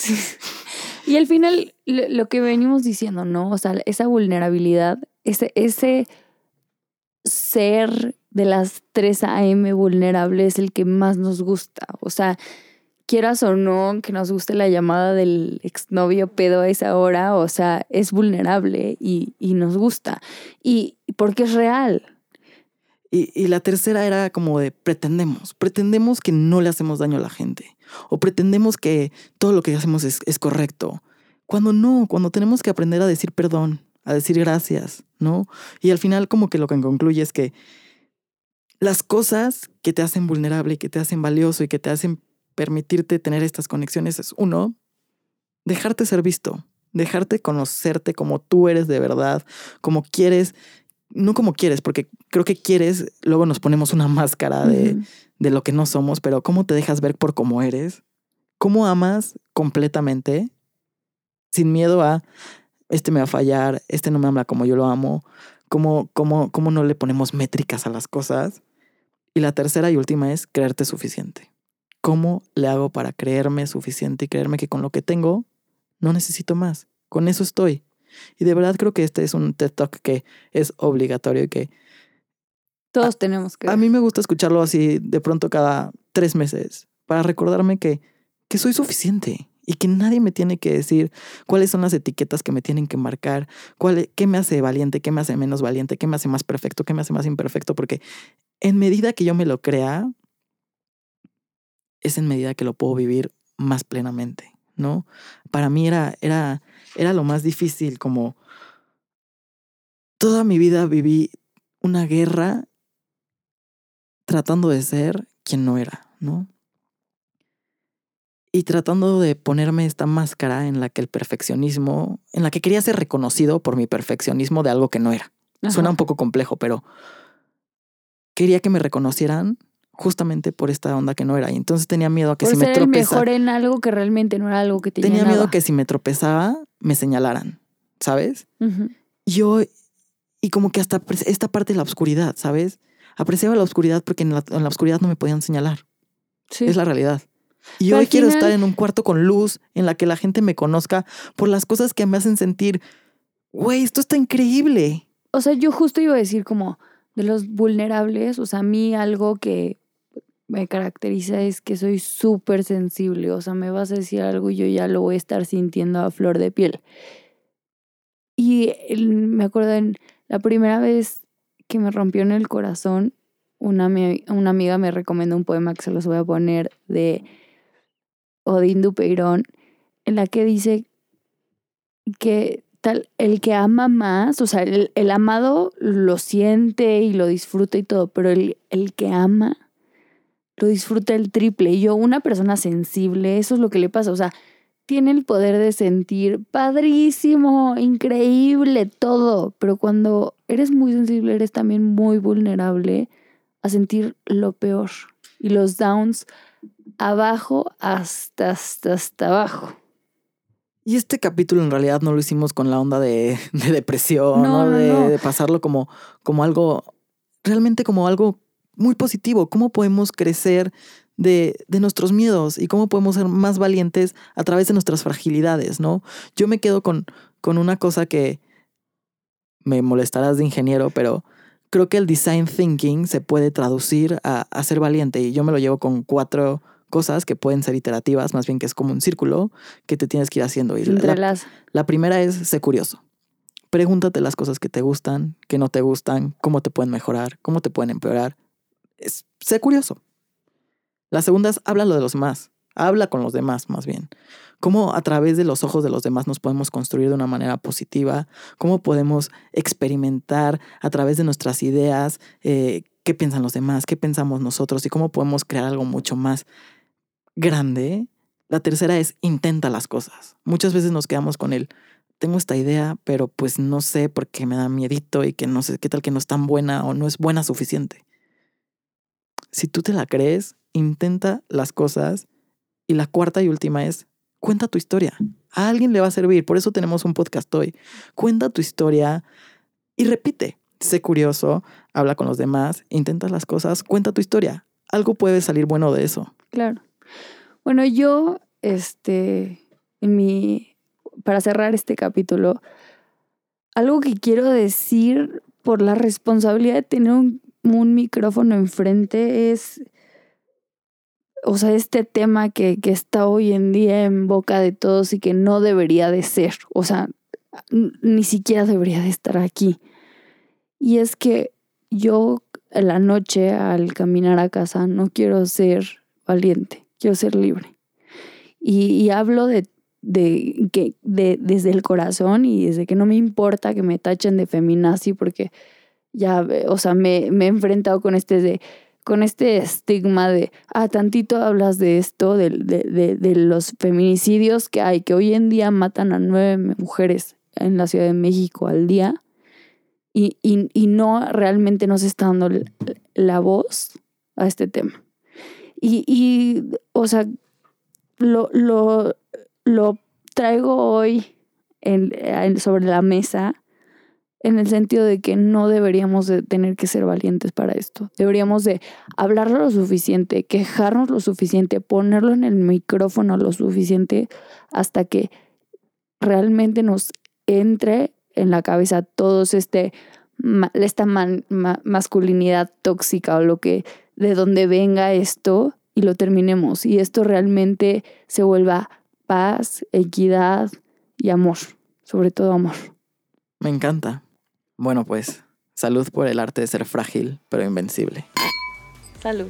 Y al final, lo, lo que venimos diciendo, ¿no? O sea, esa vulnerabilidad, ese, ese ser de las 3 AM vulnerable es el que más nos gusta. O sea, quieras o no, que nos guste la llamada del exnovio pedo a esa hora, o sea, es vulnerable y, y nos gusta. Y porque es real. Y, y la tercera era como de pretendemos, pretendemos que no le hacemos daño a la gente o pretendemos que todo lo que hacemos es, es correcto. Cuando no, cuando tenemos que aprender a decir perdón, a decir gracias, ¿no? Y al final como que lo que concluye es que las cosas que te hacen vulnerable y que te hacen valioso y que te hacen permitirte tener estas conexiones es uno, dejarte ser visto, dejarte conocerte como tú eres de verdad, como quieres, no como quieres, porque creo que quieres, luego nos ponemos una máscara de, de lo que no somos, pero cómo te dejas ver por cómo eres, cómo amas completamente, sin miedo a, este me va a fallar, este no me habla como yo lo amo, cómo, cómo, cómo no le ponemos métricas a las cosas. Y la tercera y última es creerte suficiente. ¿Cómo le hago para creerme suficiente y creerme que con lo que tengo no necesito más? Con eso estoy. Y de verdad creo que este es un TED Talk que es obligatorio y que Todos tenemos que. a mí me gusta escucharlo así de pronto cada tres meses para recordarme que, que soy suficiente y que nadie me tiene que decir cuáles son las etiquetas que me tienen que marcar, cuál, qué me hace valiente, qué me hace menos valiente, qué me hace más perfecto, qué me hace más imperfecto, porque en medida que yo me lo crea, es en medida que lo puedo vivir más plenamente, ¿no? Para mí era, era, era lo más difícil, como toda mi vida viví una guerra tratando de ser quien no era, ¿no? Y tratando de ponerme esta máscara en la que el perfeccionismo, en la que quería ser reconocido por mi perfeccionismo de algo que no era. Ajá. Suena un poco complejo, pero quería que me reconocieran justamente por esta onda que no era. Y entonces tenía miedo a que Por si me ser el tropezaba, mejor en algo que realmente no era algo que te tenía llenaba. miedo que si me tropezaba, me señalaran, ¿sabes? Y yo, y como que hasta esta parte de la oscuridad, ¿sabes? Apreciaba la oscuridad porque en la, en la oscuridad no me podían señalar. Sí. Es la realidad. Y Pero hoy quiero final- estar en un cuarto con luz en la que la gente me conozca por las cosas que me hacen sentir, güey, esto está increíble. O sea, yo justo iba a decir como, de los vulnerables. O sea, a mí algo que me caracteriza es que soy súper sensible. O sea, me vas a decir algo y yo ya lo voy a estar sintiendo a flor de piel. Y me acuerdo en la primera vez que me rompió en el corazón, una, una amiga me recomendó un poema que se los voy a poner de Odín Dupeirón, en la que dice que tal, el que ama más, o sea, el, el, amado lo siente y lo disfruta y todo, pero el, el que ama lo disfruta el triple. Y yo, una persona sensible, eso es lo que le pasa, o sea, tiene el poder de sentir padrísimo, increíble, todo, pero cuando eres muy sensible, eres también muy vulnerable a sentir lo peor y los downs abajo hasta, hasta, hasta abajo. Y este capítulo en realidad no lo hicimos con la onda de, depresión, no, De, pasarlo como, como algo, realmente como algo muy positivo. ¿Cómo podemos crecer de, de, nuestros miedos y cómo podemos ser más valientes a través de nuestras fragilidades, ¿no? Yo me quedo con, con una cosa que me molestarás de ingeniero, pero creo que el design thinking se puede traducir a, a ser valiente y yo me lo llevo con cuatro cosas que pueden ser iterativas, más bien que es como un círculo que te tienes que ir haciendo. Y la, la primera es ser curioso. Pregúntate las cosas que te gustan, que no te gustan, cómo te pueden mejorar, cómo te pueden empeorar. Es, sé curioso. La segunda es háblalo de los demás. Habla con los demás, más bien. Cómo a través de los ojos de los demás nos podemos construir de una manera positiva. Cómo podemos experimentar a través de nuestras ideas eh, qué piensan los demás, qué pensamos nosotros y cómo podemos crear algo mucho más grande. La tercera es intenta las cosas. Muchas veces nos quedamos con el, tengo esta idea, pero pues no sé porque me da miedito y que no sé qué tal que no es tan buena o no es buena suficiente. Si tú te la crees, intenta las cosas. Y la cuarta y última es, cuenta tu historia. A alguien le va a servir, por eso tenemos un podcast hoy. Cuenta tu historia y repite. Sé curioso, habla con los demás, intenta las cosas, cuenta tu historia. Algo puede salir bueno de eso. Claro. Bueno, yo, este, en mi, para cerrar este capítulo, algo que quiero decir por la responsabilidad de tener un, micrófono enfrente es, o sea, este tema que, que está hoy en día en boca de todos y que no debería de ser, o sea, ni siquiera debería de estar aquí. Y es que yo en la noche al caminar a casa no quiero ser valiente quiero ser libre. Y, hablo de, que, de, desde el corazón y desde que no me importa que me tachen de feminazi porque ya, o sea, me, he enfrentado con este de con este estigma de, ah, tantito hablas de esto, de, de, de, los feminicidios que hay, que hoy en día matan a nueve mujeres en la Ciudad de México al día y, y, y no realmente nos está dando la voz a este tema. Y, y o sea, lo, lo, lo traigo hoy en, sobre la mesa en el sentido de que no deberíamos de tener que ser valientes para esto. Deberíamos de hablarlo lo suficiente, quejarnos lo suficiente, ponerlo en el micrófono lo suficiente hasta que realmente nos entre en la cabeza todos este esta masculinidad tóxica o lo que de donde venga esto y lo terminemos y esto realmente se vuelva paz, equidad y amor, sobre todo amor. Me encanta. Bueno, pues salud por el arte de ser frágil, pero invencible. Salud.